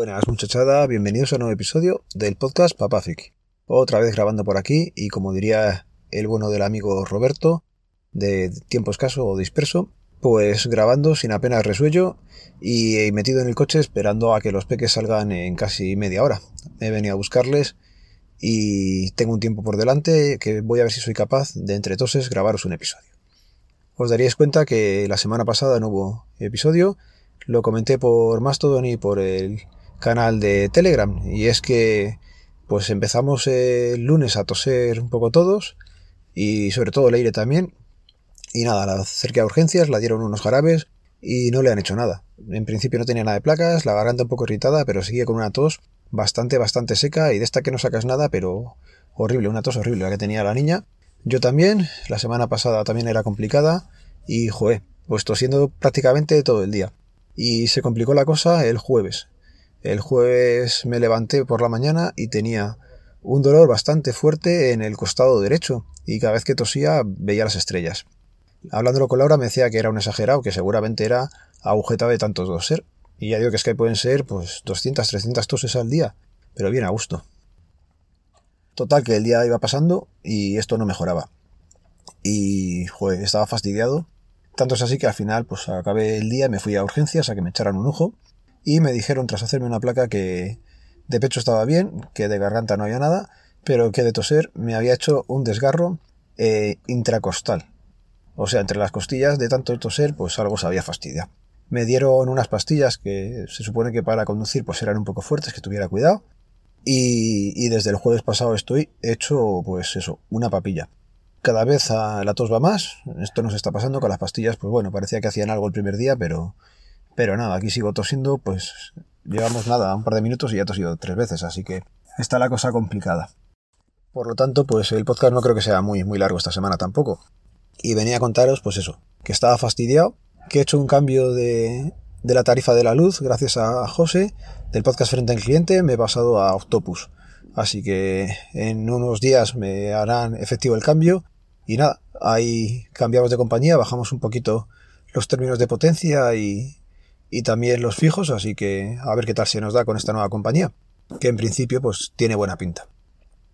Buenas muchachada, bienvenidos a un nuevo episodio del podcast Papafic. Otra vez grabando por aquí y como diría el bueno del amigo Roberto, de tiempo escaso o disperso, pues grabando sin apenas resuello y metido en el coche esperando a que los peques salgan en casi media hora. He venido a buscarles y tengo un tiempo por delante que voy a ver si soy capaz de entre toses grabaros un episodio. Os daríais cuenta que la semana pasada no hubo episodio, lo comenté por Mastodon y por el canal de Telegram. Y es que pues empezamos el lunes a toser un poco todos y sobre todo Leire también. Y nada, la acerqué a urgencias, la dieron unos jarabes y no le han hecho nada. En principio no tenía nada de placas, la garganta un poco irritada, pero sigue con una tos bastante, bastante seca y de esta que no sacas nada, pero horrible, una tos horrible la que tenía la niña. Yo también, la semana pasada también era complicada y, joé, pues tosiendo prácticamente todo el día. Y se complicó la cosa el jueves. El jueves me levanté por la mañana y tenía un dolor bastante fuerte en el costado derecho y cada vez que tosía veía las estrellas. Hablándolo con Laura me decía que era un exagerado, que seguramente era agujeta de tantos doser. Y ya digo que es que pueden ser pues 200, 300 toses al día, pero bien a gusto. Total que el día iba pasando y esto no mejoraba. Y estaba fastidiado. Tanto es así que al final pues acabé el día me fui a urgencias a que me echaran un ojo y me dijeron tras hacerme una placa que de pecho estaba bien, que de garganta no había nada, pero que de toser me había hecho un desgarro eh, intracostal. O sea, entre las costillas de tanto toser, pues algo se había fastidiado. Me dieron unas pastillas que se supone que para conducir pues eran un poco fuertes, que tuviera cuidado. Y, y desde el jueves pasado estoy hecho, pues eso, una papilla. Cada vez la tos va más. Esto nos está pasando con las pastillas, pues bueno, parecía que hacían algo el primer día, pero pero nada, aquí sigo tosiendo, pues llevamos nada, un par de minutos y ya he tosido tres veces, así que está la cosa complicada. Por lo tanto, pues el podcast no creo que sea muy, muy largo esta semana tampoco. Y venía a contaros, pues eso, que estaba fastidiado, que he hecho un cambio de, de la tarifa de la luz gracias a José, del podcast Frente al Cliente, me he pasado a Octopus. Así que en unos días me harán efectivo el cambio. Y nada, ahí cambiamos de compañía, bajamos un poquito los términos de potencia y, y también los fijos, así que a ver qué tal se nos da con esta nueva compañía, que en principio pues tiene buena pinta.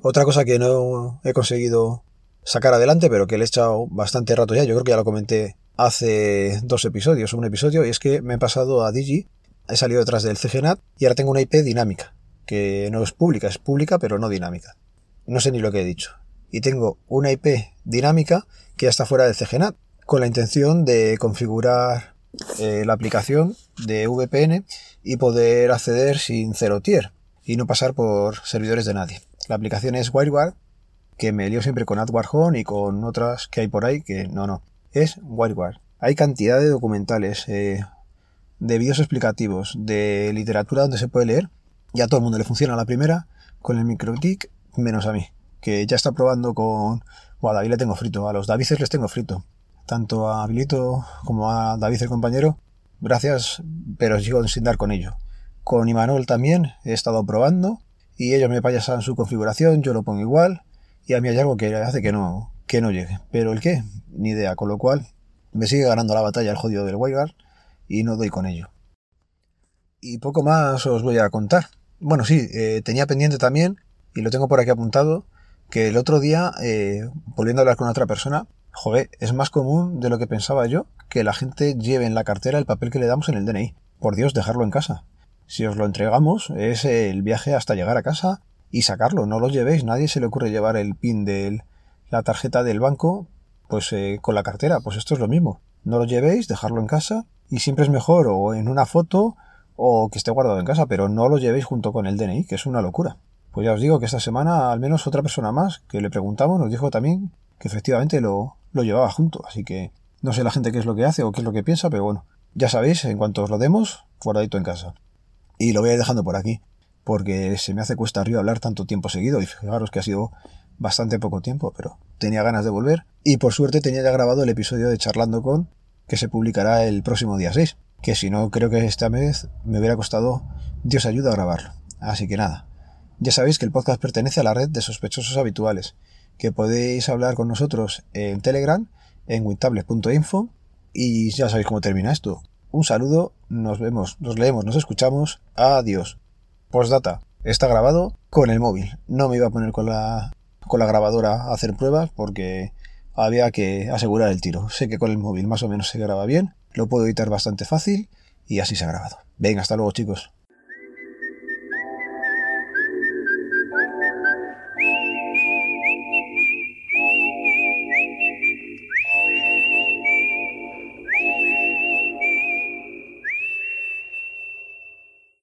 Otra cosa que no he conseguido sacar adelante, pero que le he echado bastante rato ya, yo creo que ya lo comenté hace dos episodios, un episodio, y es que me he pasado a Digi, he salido detrás del CGNAT y ahora tengo una IP dinámica, que no es pública, es pública pero no dinámica. No sé ni lo que he dicho. Y tengo una IP dinámica que ya está fuera del CGNAT, con la intención de configurar eh, la aplicación de VPN y poder acceder sin cero tier y no pasar por servidores de nadie. La aplicación es WireGuard, que me lío siempre con AdWard Home y con otras que hay por ahí que no, no. Es WireGuard. Hay cantidad de documentales, eh, de vídeos explicativos, de literatura donde se puede leer y a todo el mundo le funciona la primera con el microtic menos a mí, que ya está probando con... O a David le tengo frito, a los Davices les tengo frito tanto a Habilito como a David el compañero, gracias, pero sigo sin dar con ello. Con Imanol también he estado probando y ellos me pasan su configuración, yo lo pongo igual y a mí hay algo que hace que no, que no llegue. Pero el qué, ni idea, con lo cual me sigue ganando la batalla el jodido del WireGuard y no doy con ello. Y poco más os voy a contar. Bueno, sí, eh, tenía pendiente también, y lo tengo por aquí apuntado, que el otro día, eh, volviendo a hablar con otra persona, joder, es más común de lo que pensaba yo que la gente lleve en la cartera el papel que le damos en el DNI. Por Dios, dejarlo en casa. Si os lo entregamos, es el viaje hasta llegar a casa y sacarlo. No lo llevéis, nadie se le ocurre llevar el pin de la tarjeta del banco pues eh, con la cartera. Pues esto es lo mismo. No lo llevéis, dejarlo en casa y siempre es mejor o en una foto o que esté guardado en casa, pero no lo llevéis junto con el DNI, que es una locura. Pues ya os digo que esta semana al menos otra persona más que le preguntamos nos dijo también que efectivamente lo, lo llevaba junto. Así que no sé la gente qué es lo que hace o qué es lo que piensa, pero bueno, ya sabéis, en cuanto os lo demos, guardadito en casa. Y lo voy a ir dejando por aquí, porque se me hace cuesta arriba hablar tanto tiempo seguido, y fijaros que ha sido bastante poco tiempo, pero tenía ganas de volver, y por suerte tenía ya grabado el episodio de Charlando con, que se publicará el próximo día 6, que si no creo que esta vez me hubiera costado Dios ayuda a grabarlo. Así que nada, ya sabéis que el podcast pertenece a la red de sospechosos habituales, que podéis hablar con nosotros en Telegram, en wintable.info y ya sabéis cómo termina esto. Un saludo, nos vemos, nos leemos, nos escuchamos. Adiós. Postdata, está grabado con el móvil. No me iba a poner con la, con la grabadora a hacer pruebas porque había que asegurar el tiro. Sé que con el móvil más o menos se graba bien, lo puedo editar bastante fácil y así se ha grabado. Venga, hasta luego chicos.